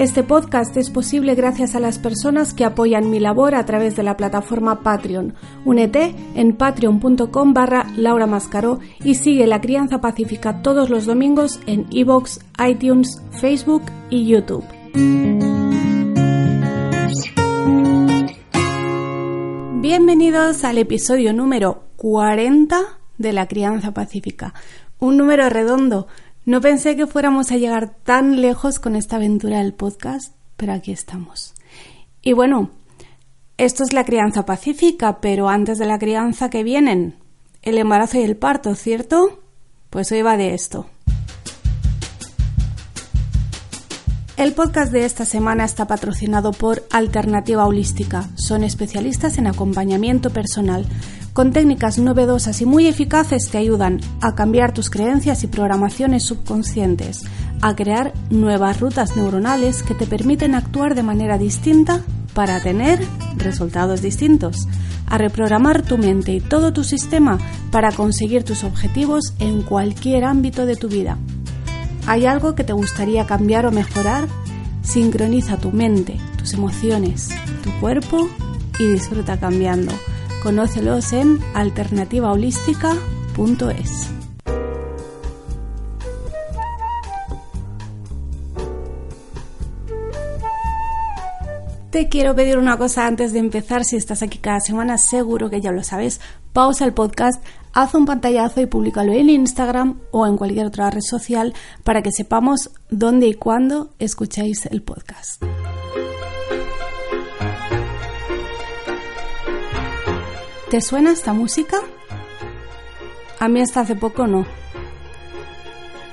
Este podcast es posible gracias a las personas que apoyan mi labor a través de la plataforma Patreon. Únete en patreon.com barra Laura Mascaró y sigue La Crianza Pacífica todos los domingos en iVoox, iTunes, Facebook y YouTube. Bienvenidos al episodio número 40 de La Crianza Pacífica. Un número redondo no pensé que fuéramos a llegar tan lejos con esta aventura del podcast, pero aquí estamos. Y bueno, esto es la crianza pacífica, pero antes de la crianza que vienen, el embarazo y el parto, ¿cierto? Pues hoy va de esto. El podcast de esta semana está patrocinado por Alternativa Holística. Son especialistas en acompañamiento personal con técnicas novedosas y muy eficaces te ayudan a cambiar tus creencias y programaciones subconscientes, a crear nuevas rutas neuronales que te permiten actuar de manera distinta para tener resultados distintos, a reprogramar tu mente y todo tu sistema para conseguir tus objetivos en cualquier ámbito de tu vida. ¿Hay algo que te gustaría cambiar o mejorar? Sincroniza tu mente, tus emociones, tu cuerpo y disfruta cambiando. Conócelos en alternativaholística.es. Te quiero pedir una cosa antes de empezar. Si estás aquí cada semana, seguro que ya lo sabes. Pausa el podcast, haz un pantallazo y públicalo en Instagram o en cualquier otra red social para que sepamos dónde y cuándo escucháis el podcast. ¿Te suena esta música? A mí hasta hace poco no.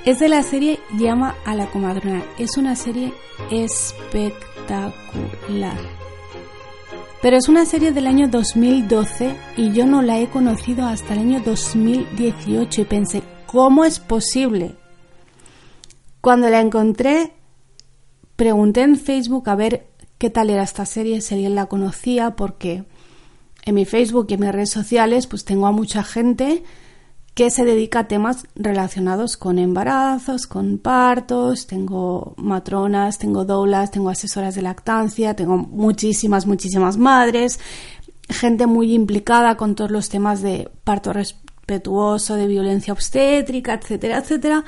Es de la serie Llama a la comadrona. Es una serie espectacular. Pero es una serie del año 2012 y yo no la he conocido hasta el año 2018 y pensé, ¿cómo es posible? Cuando la encontré, pregunté en Facebook a ver qué tal era esta serie, si alguien la conocía, porque en mi Facebook y en mis redes sociales, pues tengo a mucha gente que se dedica a temas relacionados con embarazos, con partos, tengo matronas, tengo doulas, tengo asesoras de lactancia, tengo muchísimas, muchísimas madres, gente muy implicada con todos los temas de parto respetuoso, de violencia obstétrica, etcétera, etcétera.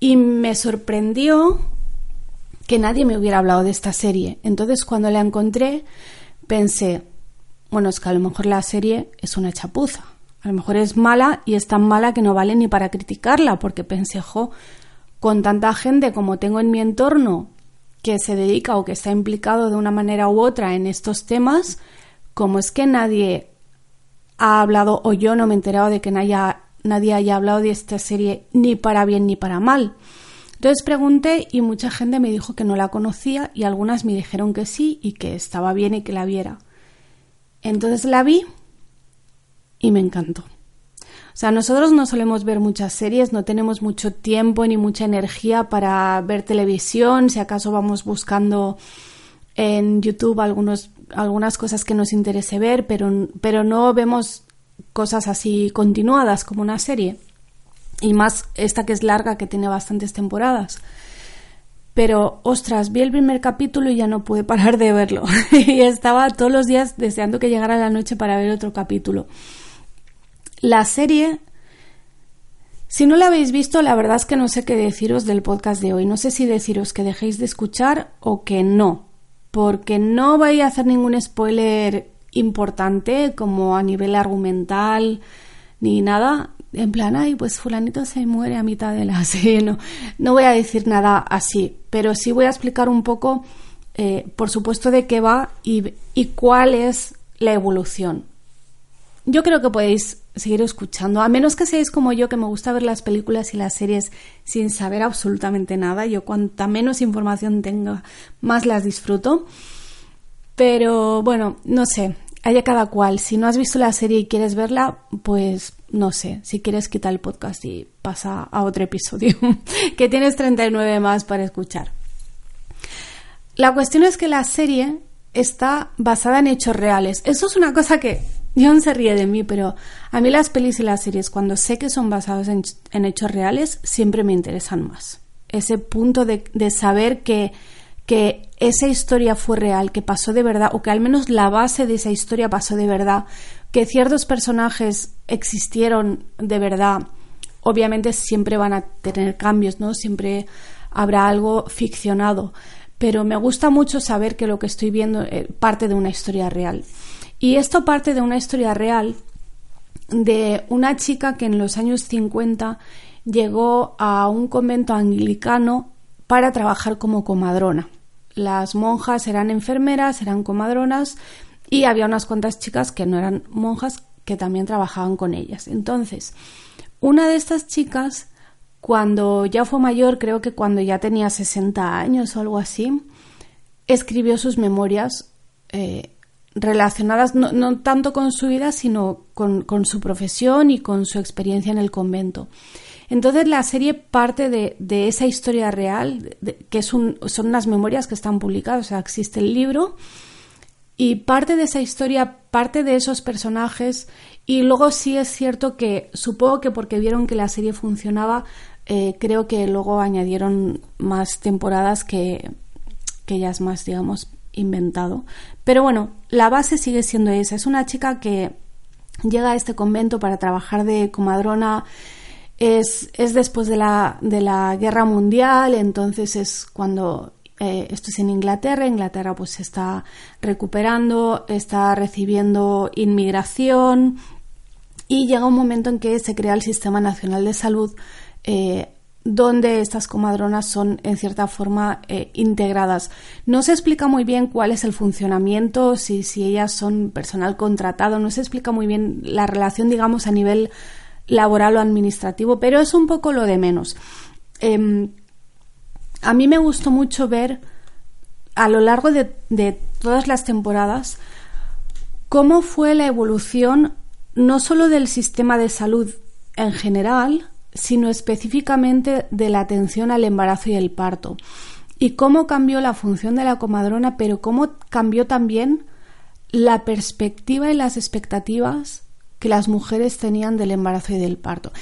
Y me sorprendió que nadie me hubiera hablado de esta serie. Entonces, cuando la encontré, pensé, bueno, es que a lo mejor la serie es una chapuza. A lo mejor es mala y es tan mala que no vale ni para criticarla, porque pensé, jo, con tanta gente como tengo en mi entorno que se dedica o que está implicado de una manera u otra en estos temas, como es que nadie ha hablado o yo no me he enterado de que nadie haya hablado de esta serie ni para bien ni para mal. Entonces pregunté y mucha gente me dijo que no la conocía y algunas me dijeron que sí y que estaba bien y que la viera. Entonces la vi y me encantó. O sea, nosotros no solemos ver muchas series, no tenemos mucho tiempo ni mucha energía para ver televisión, si acaso vamos buscando en YouTube algunos, algunas cosas que nos interese ver, pero, pero no vemos cosas así continuadas como una serie. Y más esta que es larga, que tiene bastantes temporadas. Pero, ostras, vi el primer capítulo y ya no pude parar de verlo. y estaba todos los días deseando que llegara la noche para ver otro capítulo. La serie, si no la habéis visto, la verdad es que no sé qué deciros del podcast de hoy. No sé si deciros que dejéis de escuchar o que no. Porque no voy a hacer ningún spoiler importante como a nivel argumental ni nada en plan, ay, pues fulanito se muere a mitad de la serie. No, no voy a decir nada así, pero sí voy a explicar un poco, eh, por supuesto, de qué va y, y cuál es la evolución. Yo creo que podéis seguir escuchando, a menos que seáis como yo, que me gusta ver las películas y las series sin saber absolutamente nada. Yo cuanta menos información tenga, más las disfruto. Pero bueno, no sé, haya cada cual. Si no has visto la serie y quieres verla, pues no sé, si quieres quitar el podcast y pasa a otro episodio, que tienes 39 más para escuchar. La cuestión es que la serie está basada en hechos reales. Eso es una cosa que John se ríe de mí, pero a mí las pelis y las series, cuando sé que son basadas en, hechos reales, siempre me interesan más. Ese punto de, saber que, que esa historia fue real, que pasó de verdad, o que al menos la base de esa historia pasó de verdad, que ciertos personajes existieron de verdad, obviamente siempre van a tener cambios, ¿no? Siempre habrá algo ficcionado, pero me gusta mucho saber que lo que estoy viendo eh, parte de una historia real. Y esto parte de una historia real de una chica que en los años 50 llegó a un convento anglicano para trabajar como comadrona. Las monjas eran enfermeras, eran comadronas y había unas cuantas chicas que no eran monjas que también trabajaban con ellas. Entonces, una de estas chicas, cuando ya fue mayor, creo que cuando ya tenía 60 años o algo así, escribió sus memorias eh, relacionadas no, tanto con su vida, sino con, su profesión y con su experiencia en el convento. Entonces la serie parte de, esa historia real, que son unas memorias que están publicadas, o sea, existe el libro, y parte de esa historia, parte de esos personajes, y luego sí es cierto que supongo que porque vieron que la serie funcionaba, eh, creo que luego añadieron más temporadas que, que ellas más, digamos, inventado. Pero bueno, la base sigue siendo esa. Es una chica que llega a este convento para trabajar de comadrona. Es, es después de la, de la guerra mundial, entonces es cuando eh, esto es en Inglaterra, Inglaterra pues se está recuperando, está recibiendo inmigración y llega un momento en que se crea el Sistema Nacional de Salud eh, donde estas comadronas son en cierta forma eh, integradas. No se explica muy bien cuál es el funcionamiento, si, si ellas son personal contratado, no se explica muy bien la relación, digamos, a nivel laboral o administrativo, pero es un poco lo de menos. Em, a mí me gustó mucho ver a lo largo de, de todas las temporadas cómo fue la evolución no solo del sistema de salud en general, sino específicamente de la atención al embarazo y el parto. Y cómo cambió la función de la comadrona, pero cómo cambió también la perspectiva y las expectativas que las mujeres tenían del embarazo y del parto.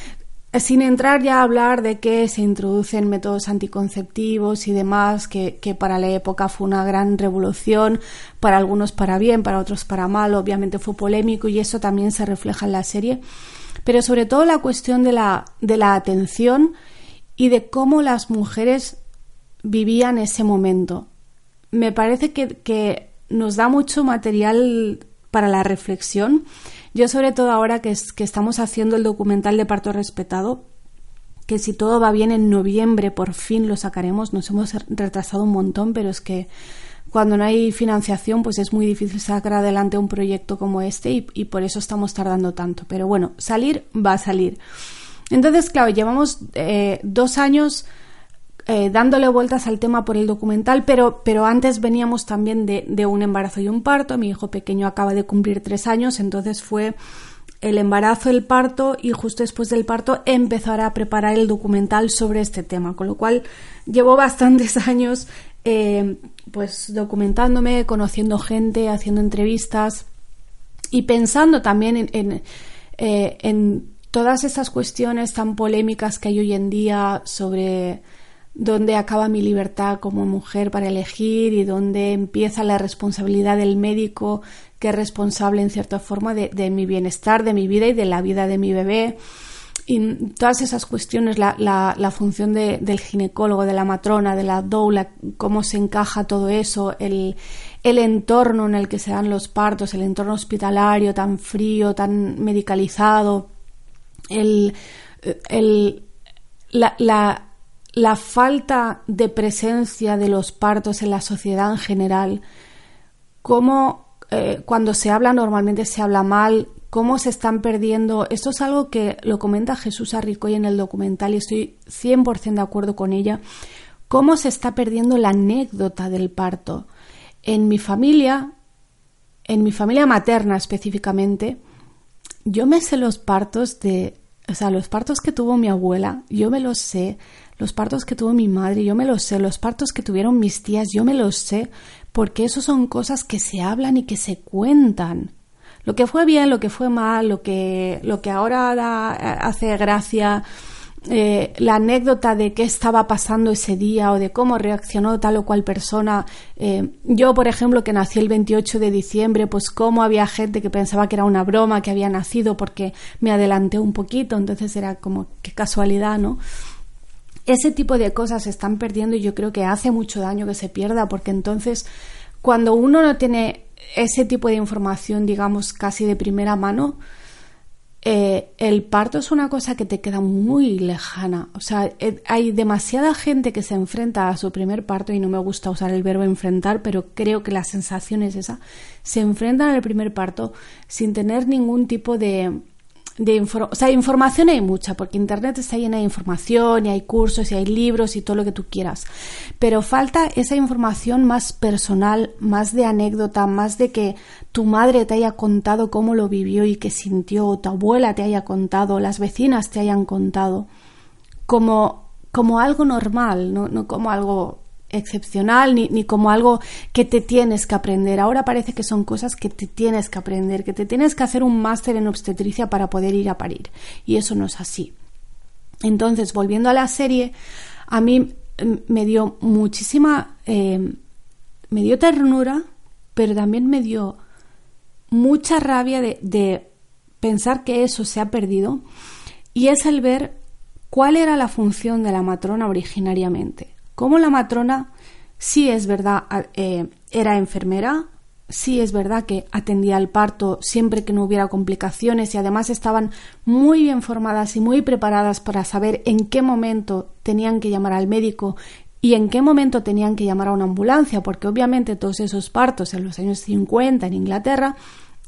Sin entrar ya a hablar de que se introducen métodos anticonceptivos y demás, que, que, para la época fue una gran revolución, para algunos para bien, para otros para mal, obviamente fue polémico y eso también se refleja en la serie pero sobre todo la cuestión de la, de la atención y de cómo las mujeres vivían ese momento. Me parece que, nos da mucho material para la reflexión. Yo sobre todo ahora que, que estamos haciendo el documental de parto respetado, que si todo va bien en noviembre por fin lo sacaremos, nos hemos retrasado un montón, pero es que cuando no hay financiación, pues es muy difícil sacar adelante un proyecto como este y, por eso estamos tardando tanto. Pero bueno, salir va a salir. Entonces, claro, llevamos eh, dos años eh, dándole vueltas al tema por el documental, pero, pero antes veníamos también de, de, un embarazo y un parto. Mi hijo pequeño acaba de cumplir tres años, entonces fue el embarazo, el parto y justo después del parto empezar a preparar el documental sobre este tema, con lo cual llevo bastantes años eh, pues documentándome, conociendo gente, haciendo entrevistas y pensando también en, eh, en, todas esas cuestiones tan polémicas que hay hoy en día sobre dónde acaba mi libertad como mujer para elegir y dónde empieza la responsabilidad del médico que es responsable en cierta forma de mi bienestar, de mi vida y de la vida de mi bebé. Y todas esas cuestiones, la, la, función del ginecólogo, de la matrona, de la doula, cómo se encaja todo eso, el, entorno en el que se dan los partos, el entorno hospitalario tan frío, tan medicalizado, el, el, la, la, la falta de presencia de los partos en la sociedad en general, cómo eh, cuando se habla normalmente se habla mal, cómo se están perdiendo. Esto es algo que lo comenta Jesús Arricoy en el documental y estoy 100% de acuerdo con ella. Cómo se está perdiendo la anécdota del parto. En mi familia, en mi familia materna específicamente, yo me sé los partos de, o sea, los partos que tuvo mi abuela, yo me los sé, los partos que tuvo mi madre, yo me los sé, los partos que tuvieron mis tías, yo me los sé, porque eso son cosas que se hablan y que se cuentan. Lo que fue bien, lo que fue mal, lo que, lo que ahora hace gracia, eh, la anécdota de qué estaba pasando ese día o de cómo reaccionó tal o cual persona. Eh, yo, por ejemplo, que nací el 28 de diciembre, pues cómo había gente que pensaba que era una broma que había nacido porque me adelanté un poquito, entonces era como qué casualidad, ¿no? Ese tipo de cosas se están perdiendo y yo creo que hace mucho daño que se pierda porque entonces cuando uno no tiene ese tipo de información, digamos, casi de primera mano, eh, el parto es una cosa que te queda muy lejana. O sea, eh, hay demasiada gente que se enfrenta a su primer parto, y no me gusta usar el verbo enfrentar, pero creo que la sensación es esa. Se enfrentan al primer parto sin tener ningún tipo de, de o sea, información hay mucha, porque Internet está llena de información y hay cursos y hay libros y todo lo que tú quieras. Pero falta esa información más personal, más de anécdota, más de que tu madre te haya contado cómo lo vivió y qué sintió, o tu abuela te haya contado, las vecinas te hayan contado, como, como algo normal, no, no como algo excepcional ni, ni, como algo que te tienes que aprender. Ahora parece que son cosas que te tienes que aprender, que te tienes que hacer un máster en obstetricia para poder ir a parir. Y eso no es así. Entonces, volviendo a la serie, a mí mm, me dio muchísima, eh, me dio ternura, pero también me dio mucha rabia de pensar que eso se ha perdido. Y es el ver cuál era la función de la matrona originariamente como la matrona sí es verdad, eh, era enfermera, sí es verdad que atendía al parto siempre que no hubiera complicaciones y además estaban muy bien formadas y muy preparadas para saber en qué momento tenían que llamar al médico y en qué momento tenían que llamar a una ambulancia, porque obviamente todos esos partos en los años 50 en Inglaterra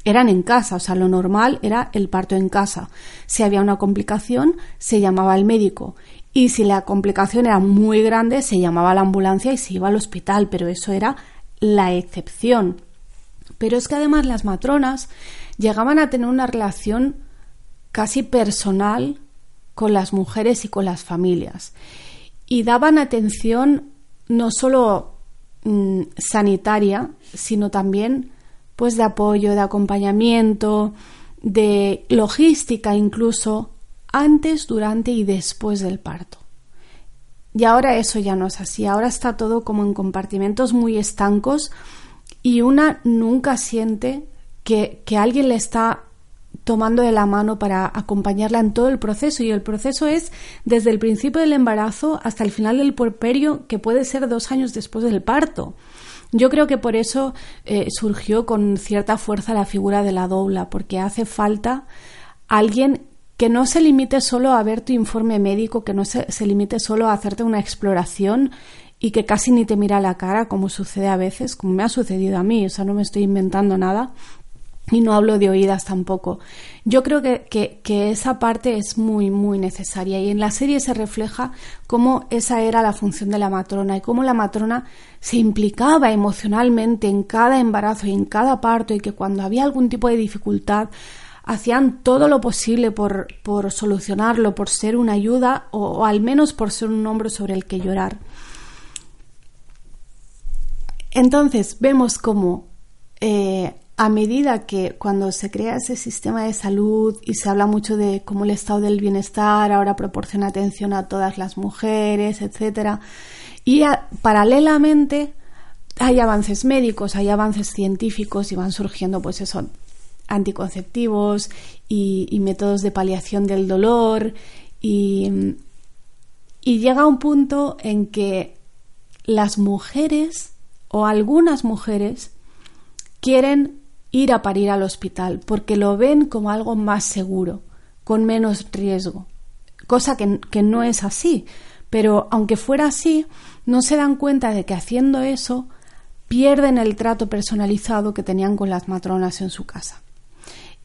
eran en casa, o sea, lo normal era el parto en casa. Si había una complicación, se llamaba al médico y si la complicación era muy grande, se llamaba a la ambulancia y se iba al hospital, pero eso era la excepción. Pero es que además las matronas llegaban a tener una relación casi personal con las mujeres y con las familias. Y daban atención no solo mm, sanitaria, sino también pues de apoyo, de acompañamiento, de logística incluso antes, durante y después del parto. Y ahora eso ya no es así, ahora está todo como en compartimentos muy estancos y una nunca siente que, que alguien le está tomando de la mano para acompañarla en todo el proceso y el proceso es desde el principio del embarazo hasta el final del porperio que puede ser dos años después del parto. Yo creo que por eso eh, surgió con cierta fuerza la figura de la dobla, porque hace falta alguien que no se limite solo a ver tu informe médico, que no se, limite solo a hacerte una exploración y que casi ni te mira la cara, como sucede a veces, como me ha sucedido a mí, o sea, no me estoy inventando nada y no hablo de oídas tampoco. Yo creo que, que, esa parte es muy, muy necesaria y en la serie se refleja cómo esa era la función de la matrona y cómo la matrona se implicaba emocionalmente en cada embarazo y en cada parto y que cuando había algún tipo de dificultad hacían todo lo posible por, por solucionarlo, por ser una ayuda o, al menos por ser un hombro sobre el que llorar. Entonces vemos cómo eh, a medida que cuando se crea ese sistema de salud y se habla mucho de cómo el estado del bienestar ahora proporciona atención a todas las mujeres, etcétera, y paralelamente hay avances médicos, hay avances científicos y van surgiendo pues eso anticonceptivos y, métodos de paliación del dolor y, y llega un punto en que las mujeres o algunas mujeres quieren ir a parir al hospital porque lo ven como algo más seguro, con menos riesgo, cosa que, que, no es así. Pero aunque fuera así, no se dan cuenta de que haciendo eso pierden el trato personalizado que tenían con las matronas en su casa.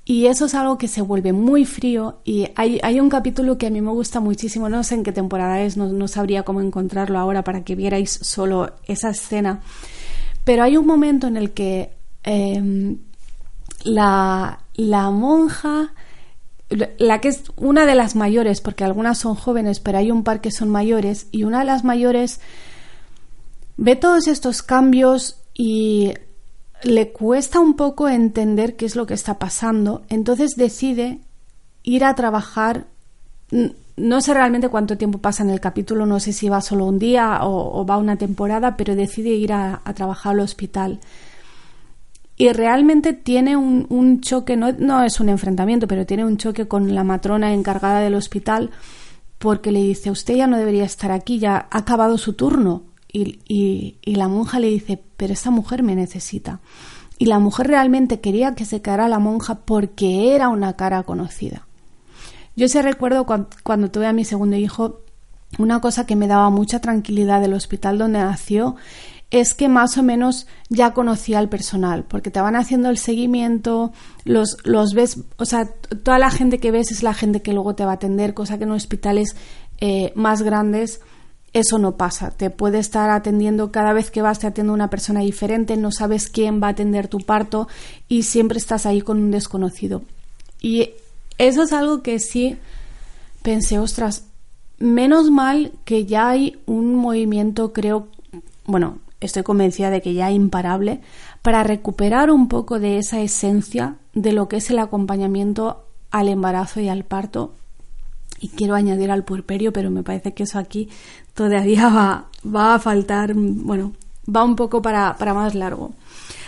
Y eso es algo que se vuelve muy frío y hay, hay, un capítulo que a mí me gusta muchísimo, no sé en qué temporada es, no, sabría cómo encontrarlo ahora para que vierais solo esa escena, pero hay un momento en el que em, la, la monja, la que es una de las mayores, porque algunas son jóvenes, pero hay un par que son mayores, y una de las mayores ve todos estos cambios y le cuesta un poco entender qué es lo que está pasando, entonces decide ir a trabajar. No sé realmente cuánto tiempo pasa en el capítulo, no sé si va solo un día o, va una temporada, pero decide ir a, trabajar al hospital. Y realmente tiene un, choque, no, no es un enfrentamiento, pero tiene un choque con la matrona encargada del hospital porque le dice, usted ya no debería estar aquí, ya ha acabado su turno. Y, la monja le dice, pero esa mujer me necesita. Y la mujer realmente quería que se quedara la monja porque era una cara conocida. Yo se recuerdo cuando, tuve a mi segundo hijo, una cosa que me daba mucha tranquilidad del hospital donde nació es que más o menos ya conocía al personal, porque te van haciendo el seguimiento, los, los ves, o sea, toda la gente que ves es la gente que luego te va a atender, cosa que en hospitales eh, más grandes eso no pasa. Te puede estar atendiendo cada vez que vas, te atiende una persona diferente, no sabes quién va a atender tu parto y siempre estás ahí con un desconocido. Y eso es algo que sí pensé, ostras, menos mal que ya hay un movimiento, creo, bueno, estoy convencida de que ya imparable, para recuperar un poco de esa esencia de lo que es el acompañamiento al embarazo y al parto y quiero añadir al puerperio, pero me parece que eso aquí todavía va, va a faltar, bueno, va un poco para, más largo.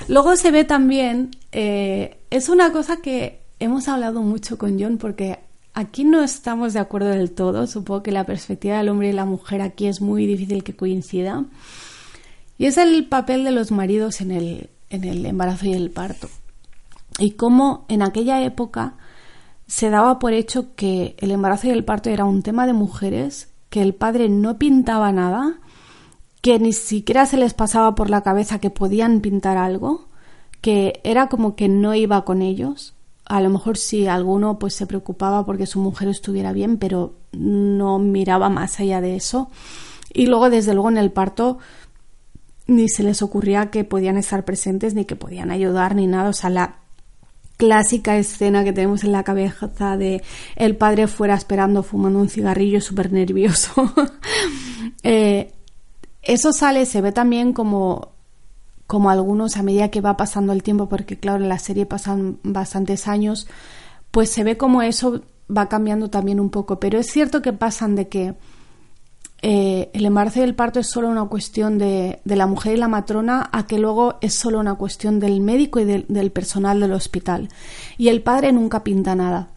Luego se ve también, eh, es una cosa que hemos hablado mucho con John porque aquí no estamos de acuerdo del todo, supongo que la perspectiva del hombre y la mujer aquí es muy difícil que coincida, y es el papel de los maridos en el, en el embarazo y el parto. Y cómo en aquella época se daba por hecho que el embarazo y el parto era un tema de mujeres, que el padre no pintaba nada, que ni siquiera se les pasaba por la cabeza que podían pintar algo, que era como que no iba con ellos. A lo mejor sí alguno pues se preocupaba porque su mujer estuviera bien, pero no miraba más allá de eso. Y luego desde luego en el parto ni se les ocurría que podían estar presentes ni que podían ayudar ni nada, o sea, la clásica escena que tenemos en la cabeza de el padre fuera esperando fumando un cigarrillo súper nervioso. Eh, eso sale, se ve también como, como algunos a medida que va pasando el tiempo, porque claro, en la serie pasan bastantes años, pues se ve como eso va cambiando también un poco. Pero es cierto que pasan de que eh, el embarazo y el parto es solo una cuestión de, la mujer y la matrona a que luego es solo una cuestión del médico y del personal del hospital. Y el padre nunca pinta nada.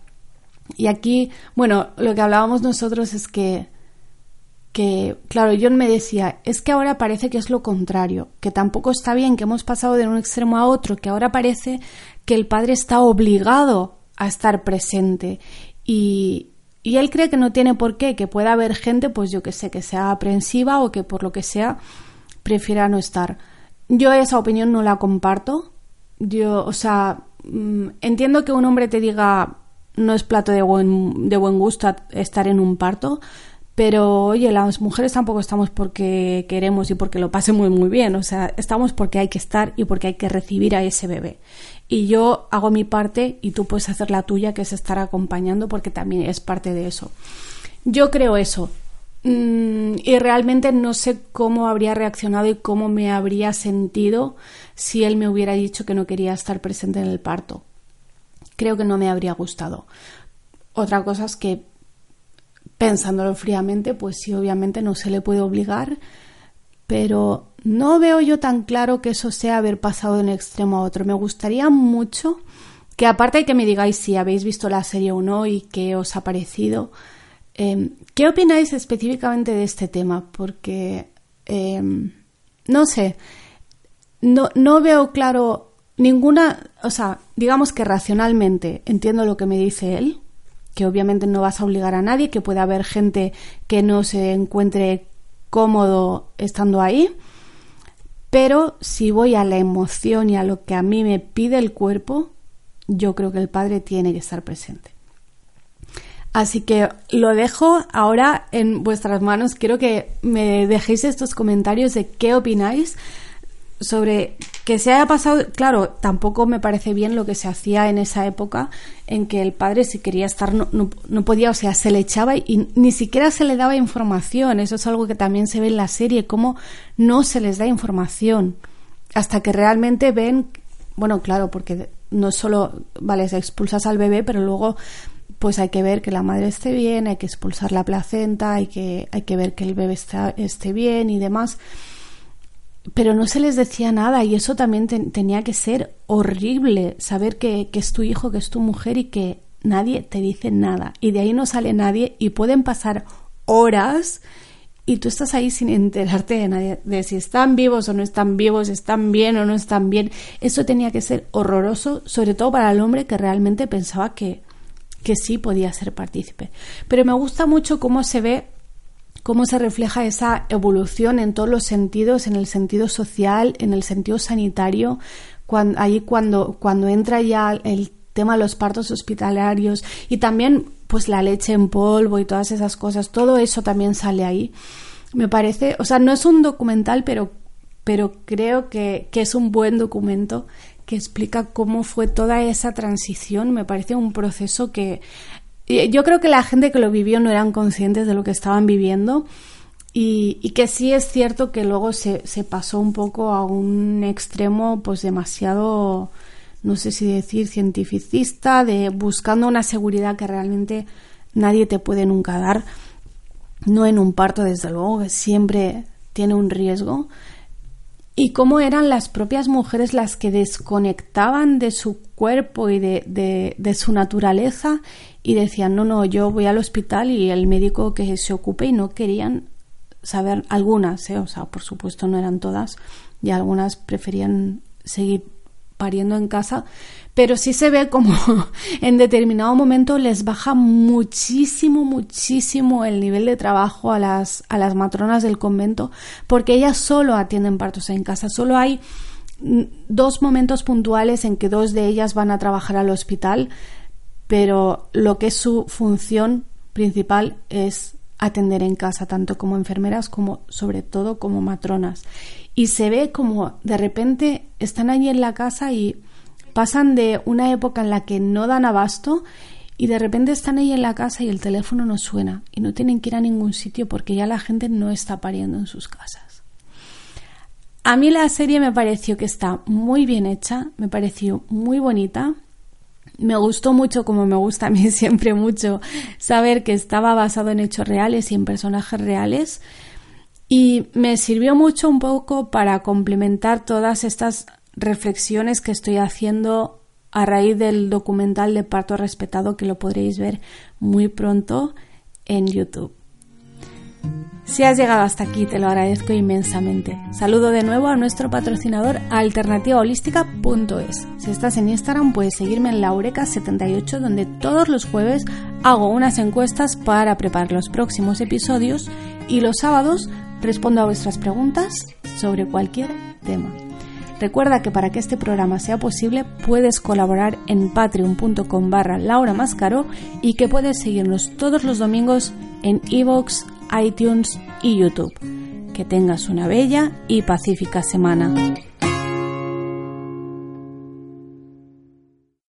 Y aquí, bueno, lo que hablábamos nosotros es que, que, claro, John me decía, es que ahora parece que es lo contrario, que tampoco está bien, que hemos pasado de un extremo a otro, que ahora parece que el padre está obligado a estar presente. Y, y él cree que no tiene por qué, que pueda haber gente, pues yo que sé, que sea aprensiva o que por lo que sea prefiera no estar. Yo esa opinión no la comparto. Yo, o sea, mm, entiendo que un hombre te diga no es plato de buen, de buen gusto estar en un parto, pero oye, las mujeres tampoco estamos porque queremos y porque lo pase muy muy bien, o sea, estamos porque hay que estar y porque hay que recibir a ese bebé y yo hago mi parte y tú puedes hacer la tuya, que es estar acompañando, porque también es parte de eso. Yo creo eso. Mm, y realmente no sé cómo habría reaccionado y cómo me habría sentido si él me hubiera dicho que no quería estar presente en el parto. Creo que no me habría gustado. Otra cosa es que, pensándolo fríamente, pues sí, obviamente no se le puede obligar, pero no veo yo tan claro que eso sea haber pasado de un extremo a otro. Me gustaría mucho que aparte de que me digáis si habéis visto la serie o no y qué os ha parecido, em, ¿qué opináis específicamente de este tema? Porque, em, no sé, no, no veo claro ninguna, o sea, digamos que racionalmente entiendo lo que me dice él, que obviamente no vas a obligar a nadie, que puede haber gente que no se encuentre cómodo estando ahí, pero si voy a la emoción y a lo que a mí me pide el cuerpo, yo creo que el padre tiene que estar presente. Así que lo dejo ahora en vuestras manos. Quiero que me dejéis estos comentarios de qué opináis sobre que se haya pasado, claro, tampoco me parece bien lo que se hacía en esa época en que el padre si quería estar no, no, podía, o sea, se le echaba y ni siquiera se le daba información. Eso es algo que también se ve en la serie, cómo no se les da información hasta que realmente ven, bueno, claro, porque no solo, vale, se expulsas al bebé, pero luego pues hay que ver que la madre esté bien, hay que expulsar la placenta, hay que, hay que ver que el bebé está, esté bien y demás pero no se les decía nada y eso también tenía que ser horrible, saber que, que, es tu hijo, que es tu mujer y que nadie te dice nada. Y de ahí no sale nadie y pueden pasar horas y tú estás ahí sin enterarte de nadie, de si están vivos o no están vivos, están bien o no están bien. Eso tenía que ser horroroso, sobre todo para el hombre que realmente pensaba que, que sí podía ser partícipe. Pero me gusta mucho cómo se ve cómo se refleja esa evolución en todos los sentidos, en el sentido social, en el sentido sanitario, cuando, ahí cuando, cuando entra ya el tema de los partos hospitalarios y también pues la leche en polvo y todas esas cosas, todo eso también sale ahí. Me parece, o sea, no es un documental, pero, pero creo que, que es un buen documento que explica cómo fue toda esa transición. Me parece un proceso que yo creo que la gente que lo vivió no eran conscientes de lo que estaban viviendo y, que sí es cierto que luego se, pasó un poco a un extremo pues demasiado, no sé si decir, cientificista, de buscando una seguridad que realmente nadie te puede nunca dar. No en un parto, desde luego, que siempre tiene un riesgo. Y cómo eran las propias mujeres las que desconectaban de su cuerpo y de su naturaleza y decían, no, no, yo voy al hospital y el médico que se ocupe y no querían saber algunas, ¿eh? o sea, por supuesto no eran todas y algunas preferían seguir pariendo en casa, pero sí se ve como en determinado momento les baja muchísimo, muchísimo el nivel de trabajo a las, a las matronas del convento, porque ellas solo atienden partos en casa, solo hay mm, dos momentos puntuales en que dos de ellas van a trabajar al hospital, pero lo que es su función principal es atender en casa, tanto como enfermeras como sobre todo como matronas. Y se ve como de repente están allí en la casa y pasan de una época en la que no dan abasto y de repente están ahí en la casa y el teléfono no suena y no tienen que ir a ningún sitio porque ya la gente no está pariendo en sus casas. A mí la serie me pareció que está muy bien hecha, me pareció muy bonita, me gustó mucho, como me gusta a mí siempre mucho, saber que estaba basado en hechos reales y en personajes reales. Y me sirvió mucho un poco para complementar todas estas reflexiones que estoy haciendo a raíz del documental de Parto Respetado que lo podréis ver muy pronto en YouTube. Si has llegado hasta aquí, te lo agradezco inmensamente. Saludo de nuevo a nuestro patrocinador alternativaholística.es. Si estás en Instagram, puedes seguirme en laureca78, donde todos los jueves hago unas encuestas para preparar los próximos episodios y los sábados respondo a vuestras preguntas sobre cualquier tema. Recuerda que para que este programa sea posible puedes colaborar en patreon.com barra Laura Mascaro y que puedes seguirnos todos los domingos en iVoox, iTunes y YouTube. Que tengas una bella y pacífica semana.